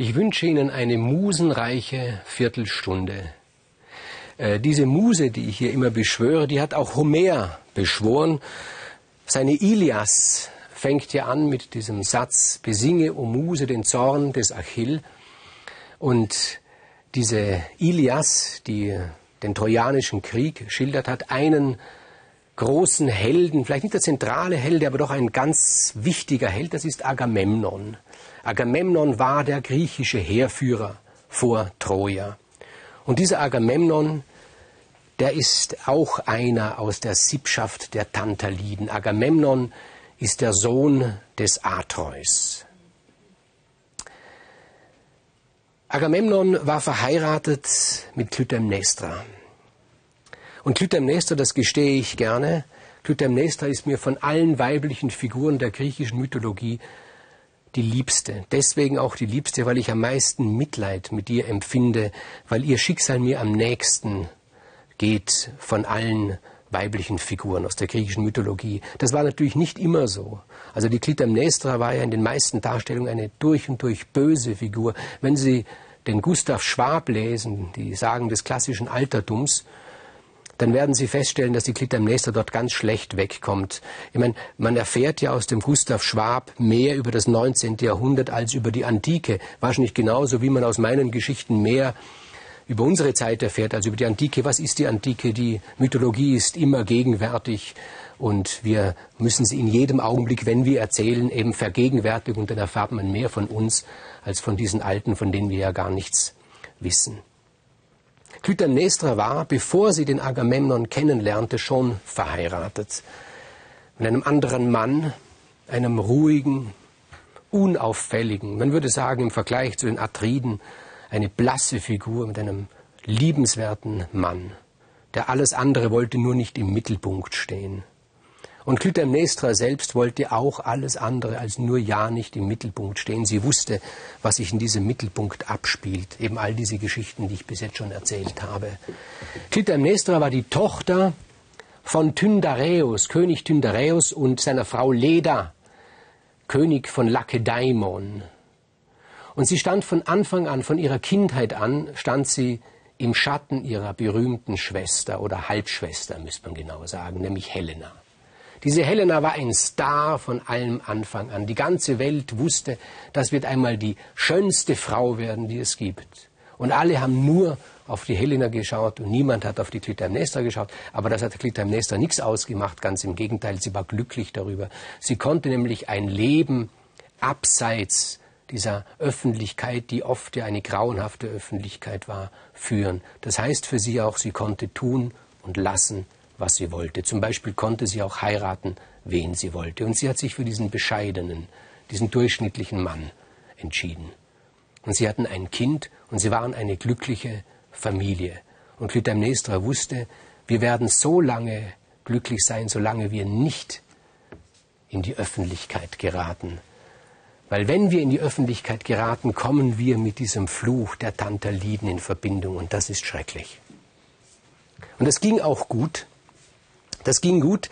Ich wünsche Ihnen eine musenreiche Viertelstunde. Äh, diese Muse, die ich hier immer beschwöre, die hat auch Homer beschworen. Seine Ilias fängt ja an mit diesem Satz, besinge, o Muse, den Zorn des Achill. Und diese Ilias, die den Trojanischen Krieg schildert hat, einen großen Helden, vielleicht nicht der zentrale Held, aber doch ein ganz wichtiger Held, das ist Agamemnon. Agamemnon war der griechische Heerführer vor Troja. Und dieser Agamemnon, der ist auch einer aus der Sippschaft der Tantaliden. Agamemnon ist der Sohn des Atreus. Agamemnon war verheiratet mit Clytemnestra. Und Clytemnestra, das gestehe ich gerne, Clytemnestra ist mir von allen weiblichen Figuren der griechischen Mythologie die Liebste. Deswegen auch die Liebste, weil ich am meisten Mitleid mit ihr empfinde, weil ihr Schicksal mir am nächsten geht von allen weiblichen Figuren aus der griechischen Mythologie. Das war natürlich nicht immer so. Also die Clytemnestra war ja in den meisten Darstellungen eine durch und durch böse Figur. Wenn Sie den Gustav Schwab lesen, die Sagen des klassischen Altertums, dann werden Sie feststellen, dass die Clytemnestra dort ganz schlecht wegkommt. Ich meine, man erfährt ja aus dem Gustav Schwab mehr über das 19. Jahrhundert als über die Antike. Wahrscheinlich genauso, wie man aus meinen Geschichten mehr über unsere Zeit erfährt als über die Antike. Was ist die Antike? Die Mythologie ist immer gegenwärtig und wir müssen sie in jedem Augenblick, wenn wir erzählen, eben vergegenwärtigen und dann erfahrt man mehr von uns als von diesen Alten, von denen wir ja gar nichts wissen. Clytemnestra war, bevor sie den Agamemnon kennenlernte, schon verheiratet. Mit einem anderen Mann, einem ruhigen, unauffälligen, man würde sagen im Vergleich zu den Atriden, eine blasse Figur mit einem liebenswerten Mann, der alles andere wollte nur nicht im Mittelpunkt stehen. Und Clytemnestra selbst wollte auch alles andere als nur ja nicht im Mittelpunkt stehen. Sie wusste, was sich in diesem Mittelpunkt abspielt. Eben all diese Geschichten, die ich bis jetzt schon erzählt habe. Clytemnestra war die Tochter von Tyndareus, König Tyndareus und seiner Frau Leda, König von Lakedaimon. Und sie stand von Anfang an, von ihrer Kindheit an, stand sie im Schatten ihrer berühmten Schwester oder Halbschwester, müsste man genau sagen, nämlich Helena. Diese Helena war ein Star von allem Anfang an. Die ganze Welt wusste, das wird einmal die schönste Frau werden, die es gibt. Und alle haben nur auf die Helena geschaut und niemand hat auf die Clytemnestra geschaut. Aber das hat Clytemnestra nichts ausgemacht, ganz im Gegenteil, sie war glücklich darüber. Sie konnte nämlich ein Leben abseits dieser Öffentlichkeit, die oft ja eine grauenhafte Öffentlichkeit war, führen. Das heißt für sie auch, sie konnte tun und lassen, was sie wollte. Zum Beispiel konnte sie auch heiraten, wen sie wollte. Und sie hat sich für diesen bescheidenen, diesen durchschnittlichen Mann entschieden. Und sie hatten ein Kind und sie waren eine glückliche Familie. Und Clytemnestra wusste, wir werden so lange glücklich sein, solange wir nicht in die Öffentlichkeit geraten. Weil wenn wir in die Öffentlichkeit geraten, kommen wir mit diesem Fluch der Tantaliden in Verbindung und das ist schrecklich. Und das ging auch gut, das ging gut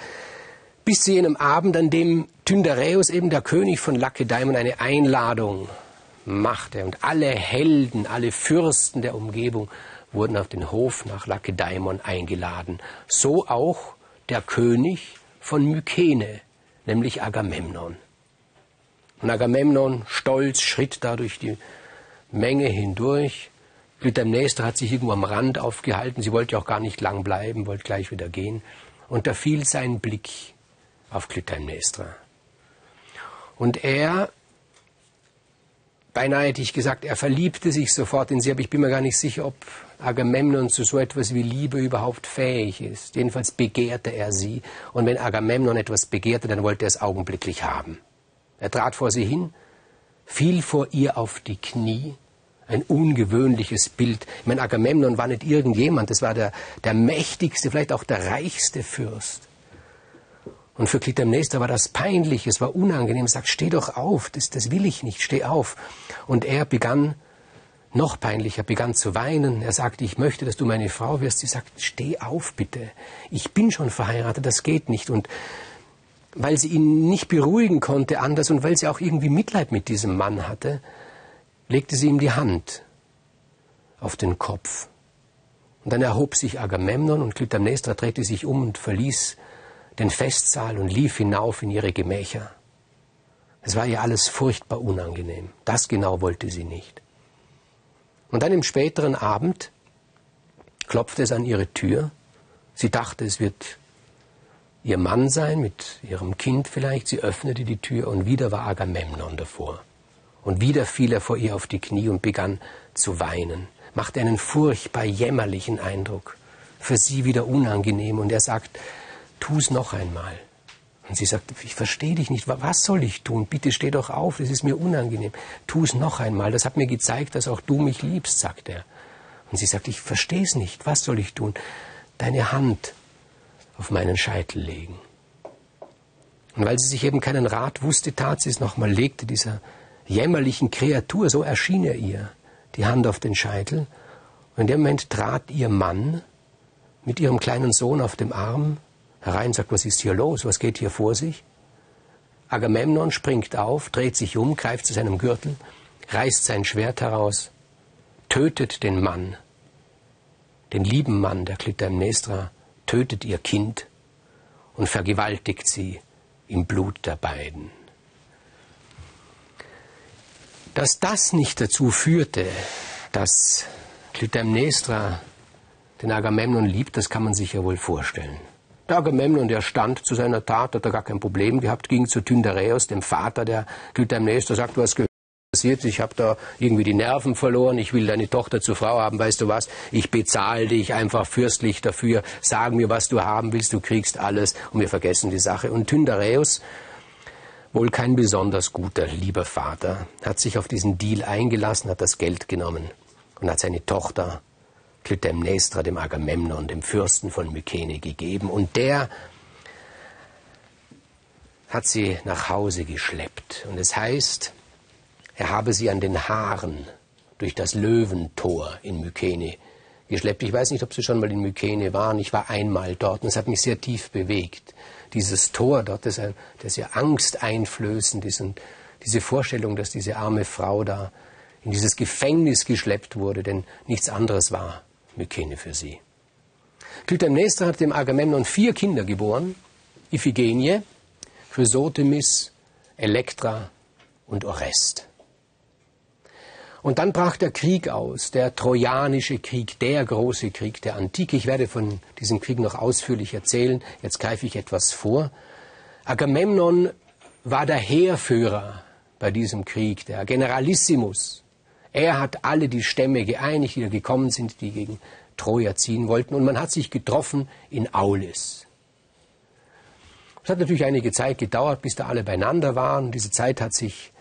bis zu jenem Abend, an dem Tyndareus, eben der König von Lakedaimon, eine Einladung machte. Und alle Helden, alle Fürsten der Umgebung wurden auf den Hof nach Lakedaimon eingeladen. So auch der König von Mykene, nämlich Agamemnon. Und Agamemnon, stolz, schritt da durch die Menge hindurch. Clytemnestra hat sich irgendwo am Rand aufgehalten. Sie wollte auch gar nicht lang bleiben, wollte gleich wieder gehen. Und da fiel sein Blick auf Clytemnestra. Und er, beinahe hätte ich gesagt, er verliebte sich sofort in sie, aber ich bin mir gar nicht sicher, ob Agamemnon zu so etwas wie Liebe überhaupt fähig ist. Jedenfalls begehrte er sie. Und wenn Agamemnon etwas begehrte, dann wollte er es augenblicklich haben. Er trat vor sie hin, fiel vor ihr auf die Knie ein ungewöhnliches Bild. Ich meine, Agamemnon war nicht irgendjemand, das war der, der mächtigste, vielleicht auch der reichste Fürst. Und für Clytemnestra war das peinlich, es war unangenehm. Er sagt, steh doch auf, das, das will ich nicht, steh auf. Und er begann, noch peinlicher, begann zu weinen. Er sagte, ich möchte, dass du meine Frau wirst. Sie sagt, steh auf bitte. Ich bin schon verheiratet, das geht nicht. Und weil sie ihn nicht beruhigen konnte anders und weil sie auch irgendwie Mitleid mit diesem Mann hatte, legte sie ihm die Hand auf den Kopf. Und dann erhob sich Agamemnon und Clytemnestra drehte sich um und verließ den Festsaal und lief hinauf in ihre Gemächer. Es war ihr alles furchtbar unangenehm. Das genau wollte sie nicht. Und dann im späteren Abend klopfte es an ihre Tür. Sie dachte, es wird ihr Mann sein, mit ihrem Kind vielleicht. Sie öffnete die Tür und wieder war Agamemnon davor. Und wieder fiel er vor ihr auf die Knie und begann zu weinen macht einen furchtbar jämmerlichen Eindruck, für sie wieder unangenehm. Und er sagt, tu's noch einmal. Und sie sagt, ich verstehe dich nicht, was soll ich tun? Bitte steh doch auf, das ist mir unangenehm. Tu's noch einmal, das hat mir gezeigt, dass auch du mich liebst, sagt er. Und sie sagt, ich verstehe es nicht, was soll ich tun? Deine Hand auf meinen Scheitel legen. Und weil sie sich eben keinen Rat wusste, tat sie es nochmal, legte dieser jämmerlichen Kreatur, so erschien er ihr, die Hand auf den Scheitel. Und in dem Moment trat ihr Mann mit ihrem kleinen Sohn auf dem Arm herein sagt, was ist hier los? Was geht hier vor sich? Agamemnon springt auf, dreht sich um, greift zu seinem Gürtel, reißt sein Schwert heraus, tötet den Mann, den lieben Mann der Clytemnestra, tötet ihr Kind und vergewaltigt sie im Blut der beiden. Dass das nicht dazu führte, dass Clytemnestra den Agamemnon liebt, das kann man sich ja wohl vorstellen. Der Agamemnon, der stand zu seiner Tat, hat er gar kein Problem gehabt, ging zu Tyndareus, dem Vater der Clytemnestra, sagt, was passiert, ich habe da irgendwie die Nerven verloren, ich will deine Tochter zur Frau haben, weißt du was, ich bezahle dich einfach fürstlich dafür, sag mir, was du haben willst, du kriegst alles und wir vergessen die Sache. Und Tyndareus wohl kein besonders guter, lieber Vater, hat sich auf diesen Deal eingelassen, hat das Geld genommen und hat seine Tochter Clytemnestra dem Agamemnon, dem Fürsten von Mykene, gegeben. Und der hat sie nach Hause geschleppt. Und es heißt, er habe sie an den Haaren durch das Löwentor in Mykene geschleppt. Ich weiß nicht, ob Sie schon mal in Mykene waren. Ich war einmal dort und es hat mich sehr tief bewegt dieses Tor dort, das, das ja Angst einflößend ist und diese Vorstellung, dass diese arme Frau da in dieses Gefängnis geschleppt wurde, denn nichts anderes war Mykene für sie. Clytemnestra hat dem Agamemnon vier Kinder geboren, Iphigenie, Chrysothemis, Elektra und Orest. Und dann brach der Krieg aus, der Trojanische Krieg, der große Krieg der Antike. Ich werde von diesem Krieg noch ausführlich erzählen. Jetzt greife ich etwas vor. Agamemnon war der Heerführer bei diesem Krieg, der Generalissimus. Er hat alle die Stämme geeinigt, die da gekommen sind, die gegen Troja ziehen wollten. Und man hat sich getroffen in Aulis. Es hat natürlich einige Zeit gedauert, bis da alle beieinander waren. Diese Zeit hat sich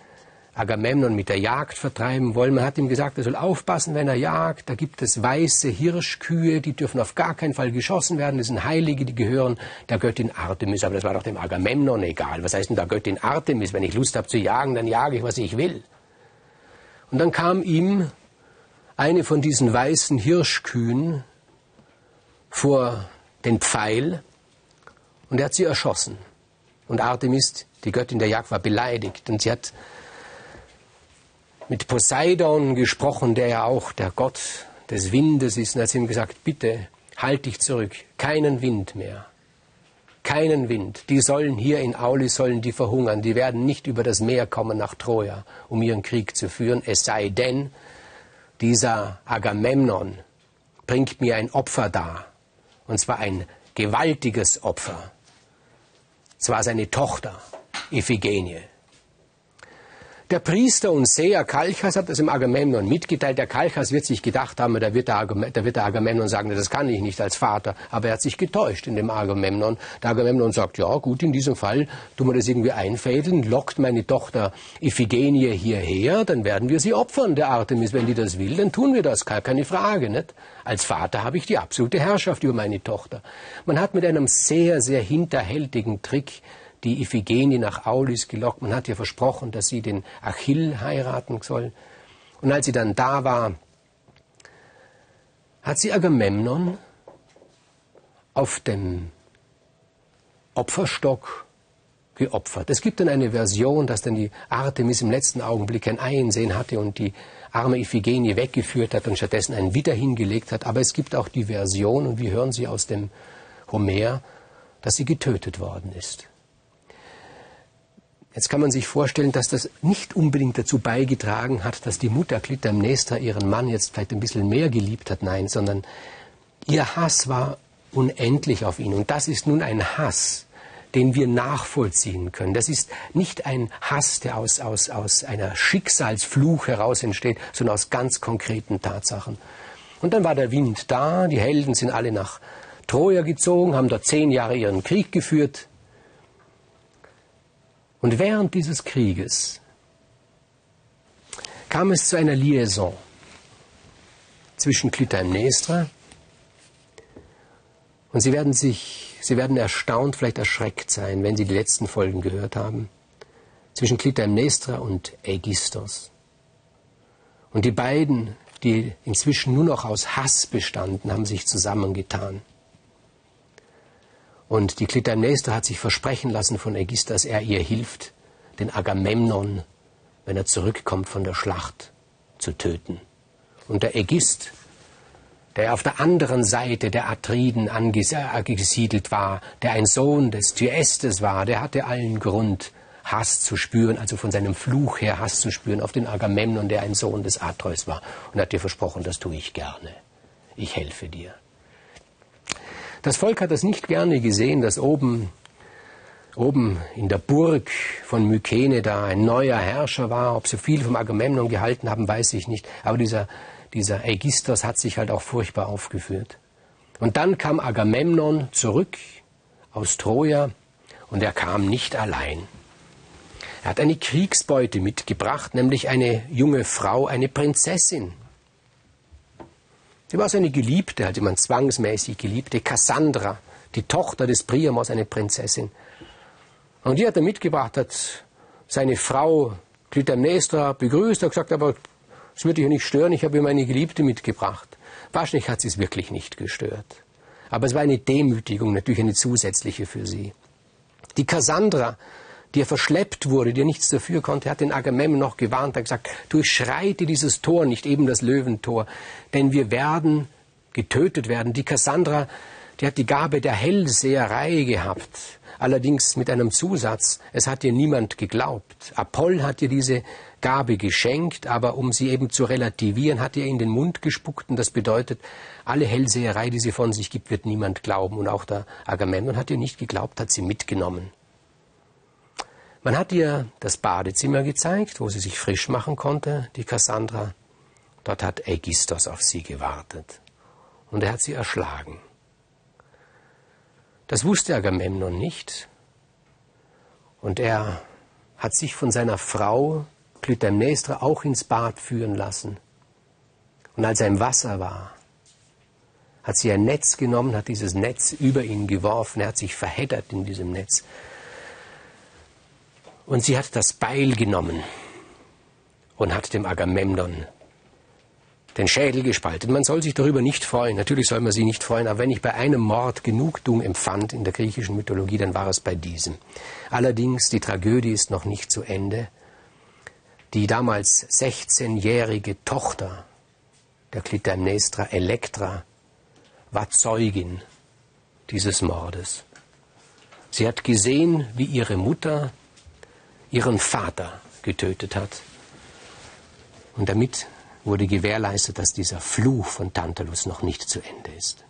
Agamemnon mit der Jagd vertreiben wollen. Man hat ihm gesagt, er soll aufpassen, wenn er jagt. Da gibt es weiße Hirschkühe, die dürfen auf gar keinen Fall geschossen werden. Das sind Heilige, die gehören der Göttin Artemis. Aber das war doch dem Agamemnon egal. Was heißt denn da Göttin Artemis? Wenn ich Lust habe zu jagen, dann jage ich, was ich will. Und dann kam ihm eine von diesen weißen Hirschkühen vor den Pfeil und er hat sie erschossen. Und Artemis, die Göttin der Jagd, war beleidigt und sie hat mit Poseidon gesprochen, der ja auch der Gott des Windes ist, und hat ihm gesagt, bitte halt dich zurück, keinen Wind mehr. Keinen Wind. Die sollen hier in Auli sollen die verhungern. Die werden nicht über das Meer kommen nach Troja, um ihren Krieg zu führen. Es sei denn, dieser Agamemnon bringt mir ein Opfer dar. Und zwar ein gewaltiges Opfer. Zwar seine Tochter, Iphigenie. Der Priester und Seher Kalchas hat das im Agamemnon mitgeteilt. Der Kalchas wird sich gedacht haben, da wird, der Agamemnon, sagen, das kann ich nicht als Vater. Aber er hat sich getäuscht in dem Agamemnon. Der Agamemnon sagt, ja gut, in diesem Fall tun wir das irgendwie einfädeln, lockt meine Tochter Iphigenie hierher, dann werden wir sie opfern, der Artemis. Wenn die das will, dann tun wir das, keine Frage. Nicht? Als Vater habe ich die absolute Herrschaft über meine Tochter. Man hat mit einem sehr, sehr hinterhältigen Trick die Iphigenie nach Aulis gelockt. Man hat ihr versprochen, dass sie den Achill heiraten soll. Und als sie dann da war, hat sie Agamemnon auf dem Opferstock geopfert. Es gibt dann eine Version, dass dann die Artemis im letzten Augenblick ein Einsehen hatte und die arme Iphigenie weggeführt hat und stattdessen einen Widder hingelegt hat. Aber es gibt auch die Version, und wir hören sie aus dem Homer, dass sie getötet worden ist. Jetzt kann man sich vorstellen, dass das nicht unbedingt dazu beigetragen hat, dass die Mutter Clytemnestra ihren Mann jetzt vielleicht ein bisschen mehr geliebt hat. Nein, sondern ihr Hass war unendlich auf ihn. Und das ist nun ein Hass, den wir nachvollziehen können. Das ist nicht ein Hass, der aus, aus, aus einer Schicksalsfluch heraus entsteht, sondern aus ganz konkreten Tatsachen. Und dann war der Wind da, die Helden sind alle nach Troja gezogen, haben dort zehn Jahre ihren Krieg geführt. Und während dieses Krieges kam es zu einer Liaison zwischen Clytemnestra und Sie werden sich Sie werden erstaunt, vielleicht erschreckt sein, wenn Sie die letzten Folgen gehört haben. Zwischen Clytemnestra und Aegistos. Und die beiden, die inzwischen nur noch aus Hass bestanden, haben sich zusammengetan. Und die Clytemnestra hat sich versprechen lassen von Aegistos, dass er ihr hilft, den Agamemnon, wenn er zurückkommt von der Schlacht, zu töten. Und der Aegist der auf der anderen Seite der Atriden angesiedelt war, der ein Sohn des Thyestes war, der hatte allen Grund, Hass zu spüren, also von seinem Fluch her Hass zu spüren auf den Agamemnon, der ein Sohn des Atreus war, und hat dir versprochen, das tue ich gerne. Ich helfe dir. Das Volk hat das nicht gerne gesehen, dass oben, oben in der Burg von Mykene da ein neuer Herrscher war. Ob sie viel vom Agamemnon gehalten haben, weiß ich nicht. Aber dieser dieser Aegistos hat sich halt auch furchtbar aufgeführt. Und dann kam Agamemnon zurück aus Troja und er kam nicht allein. Er hat eine Kriegsbeute mitgebracht, nämlich eine junge Frau, eine Prinzessin. Sie war seine Geliebte, also man zwangsmäßig Geliebte, Cassandra, die Tochter des Priamos, eine Prinzessin. Und die hat er mitgebracht, hat seine Frau Clytemnestra begrüßt, hat gesagt, aber es würde dich nicht stören, ich habe ihr meine Geliebte mitgebracht. Wahrscheinlich hat sie es wirklich nicht gestört. Aber es war eine Demütigung, natürlich eine zusätzliche für sie. Die Cassandra, die er verschleppt wurde, die er nichts dafür konnte, hat den Agamemnon noch gewarnt, hat gesagt, durchschreite dieses Tor, nicht eben das Löwentor, denn wir werden getötet werden. Die Cassandra, die hat die Gabe der Hellseherei gehabt, allerdings mit einem Zusatz, es hat ihr niemand geglaubt. Apoll hat ihr diese Gabe geschenkt, aber um sie eben zu relativieren, hat er in den Mund gespuckt und das bedeutet, alle Hellseherei, die sie von sich gibt, wird niemand glauben. Und auch der Agamemnon hat ihr nicht geglaubt, hat sie mitgenommen. Man hat ihr das Badezimmer gezeigt, wo sie sich frisch machen konnte, die Cassandra. Dort hat Aegistos auf sie gewartet. Und er hat sie erschlagen. Das wusste Agamemnon nicht. Und er hat sich von seiner Frau Clytemnestra auch ins Bad führen lassen. Und als er im Wasser war, hat sie ein Netz genommen, hat dieses Netz über ihn geworfen, er hat sich verheddert in diesem Netz. Und sie hat das Beil genommen und hat dem Agamemnon den Schädel gespalten. Man soll sich darüber nicht freuen. Natürlich soll man sich nicht freuen, aber wenn ich bei einem Mord Genugtuung empfand in der griechischen Mythologie, dann war es bei diesem. Allerdings, die Tragödie ist noch nicht zu Ende. Die damals 16-jährige Tochter der Clytemnestra, Elektra, war Zeugin dieses Mordes. Sie hat gesehen, wie ihre Mutter ihren Vater getötet hat. Und damit wurde gewährleistet, dass dieser Fluch von Tantalus noch nicht zu Ende ist.